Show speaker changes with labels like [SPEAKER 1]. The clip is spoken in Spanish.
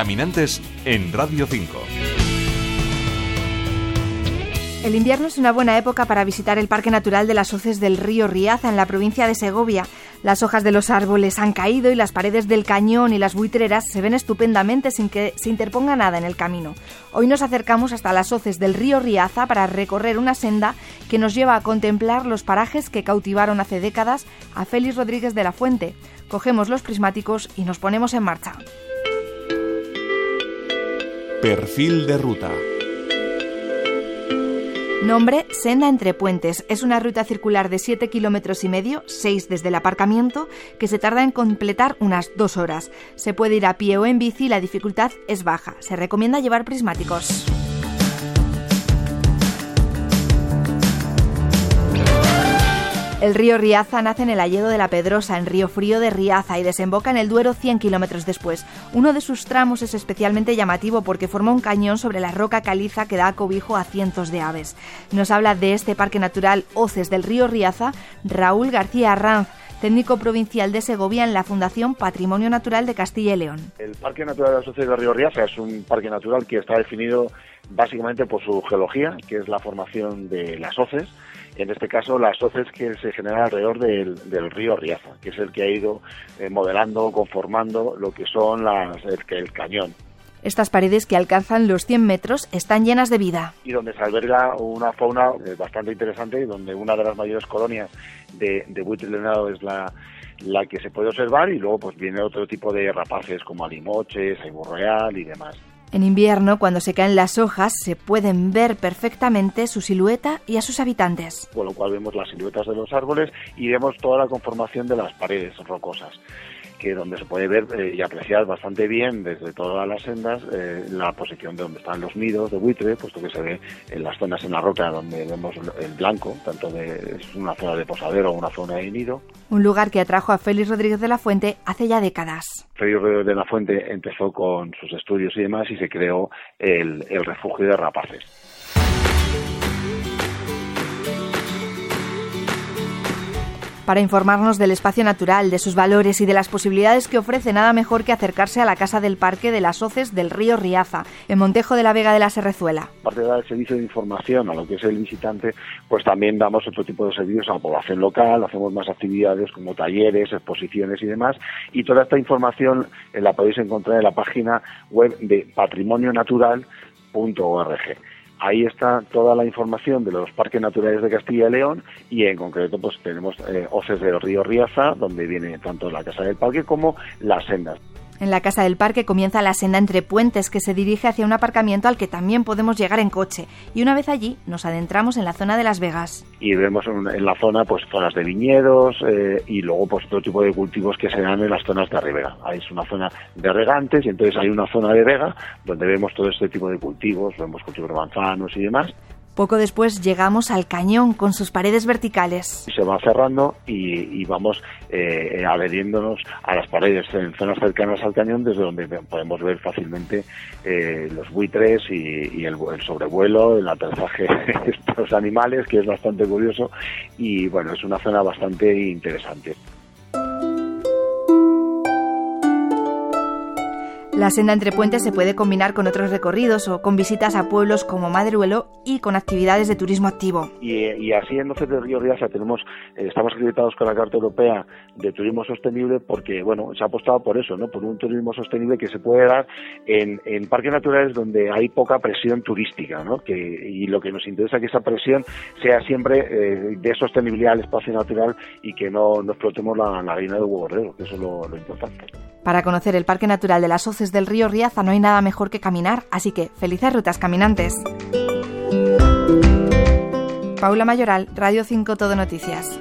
[SPEAKER 1] Caminantes en Radio 5.
[SPEAKER 2] El invierno es una buena época para visitar el Parque Natural de las Hoces del río Riaza en la provincia de Segovia. Las hojas de los árboles han caído y las paredes del cañón y las buitreras se ven estupendamente sin que se interponga nada en el camino. Hoy nos acercamos hasta las hoces del río Riaza para recorrer una senda que nos lleva a contemplar los parajes que cautivaron hace décadas a Félix Rodríguez de la Fuente. Cogemos los prismáticos y nos ponemos en marcha.
[SPEAKER 1] Perfil de ruta.
[SPEAKER 2] Nombre Senda entre Puentes. Es una ruta circular de 7 kilómetros y medio, 6 desde el aparcamiento, que se tarda en completar unas 2 horas. Se puede ir a pie o en bici, la dificultad es baja. Se recomienda llevar prismáticos. El río Riaza nace en el Alledo de la Pedrosa, en Río Frío de Riaza, y desemboca en el Duero 100 kilómetros después. Uno de sus tramos es especialmente llamativo porque forma un cañón sobre la roca caliza que da cobijo a cientos de aves. Nos habla de este parque natural Hoces del río Riaza Raúl García Arranz, técnico provincial de Segovia en la Fundación Patrimonio Natural de Castilla y León.
[SPEAKER 3] El Parque Natural de las Hoces del río Riaza es un parque natural que está definido básicamente por su geología, que es la formación de las hoces en este caso las hoces que se generan alrededor del, río Riaza, que es el que ha ido eh, modelando, conformando lo que son las, el, cañón.
[SPEAKER 2] Estas paredes que alcanzan los 100 metros están llenas de vida.
[SPEAKER 3] Y donde se alberga una fauna eh, bastante interesante y donde una de las mayores colonias de, de buitre es la, la que se puede observar y luego pues viene otro tipo de rapaces como alimoches, real y demás.
[SPEAKER 2] En invierno, cuando se caen las hojas, se pueden ver perfectamente su silueta y a sus habitantes.
[SPEAKER 3] Con lo cual vemos las siluetas de los árboles y vemos toda la conformación de las paredes rocosas que donde se puede ver eh, y apreciar bastante bien desde todas las sendas eh, la posición de donde están los nidos de buitre, puesto que se ve en las zonas en la roca donde vemos el blanco, tanto de es una zona de posadero o una zona de nido.
[SPEAKER 2] Un lugar que atrajo a Félix Rodríguez de la Fuente hace ya décadas.
[SPEAKER 3] Félix Rodríguez de la Fuente empezó con sus estudios y demás y se creó el, el refugio de rapaces.
[SPEAKER 2] Para informarnos del espacio natural, de sus valores y de las posibilidades que ofrece, nada mejor que acercarse a la Casa del Parque de las Hoces del río Riaza, en Montejo de la Vega de la Serrezuela.
[SPEAKER 3] Aparte de dar el servicio de información a lo que es el visitante, pues también damos otro tipo de servicios a la población local, hacemos más actividades como talleres, exposiciones y demás, y toda esta información eh, la podéis encontrar en la página web de patrimonionatural.org. Ahí está toda la información de los parques naturales de Castilla y León y en concreto pues tenemos eh, Oces del Río Riaza, donde viene tanto la Casa del Parque como las sendas.
[SPEAKER 2] En la casa del parque comienza la senda entre puentes que se dirige hacia un aparcamiento al que también podemos llegar en coche. Y una vez allí nos adentramos en la zona de Las Vegas.
[SPEAKER 3] Y vemos en la zona pues zonas de viñedos eh, y luego pues todo tipo de cultivos que se dan en las zonas de Ribera. Es una zona de regantes y entonces hay una zona de vega donde vemos todo este tipo de cultivos, vemos cultivos de manzanos y demás.
[SPEAKER 2] Poco después llegamos al cañón con sus paredes verticales.
[SPEAKER 3] Se va cerrando y, vamos eh, adheriéndonos a las paredes en zonas cercanas al cañón desde donde podemos ver fácilmente eh, los buitres y, el, el, sobrevuelo, el aterrizaje de estos animales, que es bastante curioso y bueno, es una zona bastante interesante.
[SPEAKER 2] La senda entre puentes se puede combinar con otros recorridos o con visitas a pueblos como Madruelo y con actividades de turismo activo.
[SPEAKER 3] Y, así en Doce de Río Riaza tenemos, eh, estamos acreditados con la Carta Europea de Turismo Sostenible porque, bueno, se ha apostado por eso, ¿no? Por un turismo sostenible que se puede dar en, parques naturales donde hay poca presión turística, ¿no? Que, y lo que nos interesa es que esa presión sea siempre eh, de sostenibilidad al espacio natural y que no, no explotemos la, la de huevo que eso es lo importante.
[SPEAKER 2] Para conocer el Parque Natural de las Hoces del Río Riaza no hay nada mejor que caminar, así que felices rutas caminantes. Paula Mayoral, Radio 5 Todo Noticias.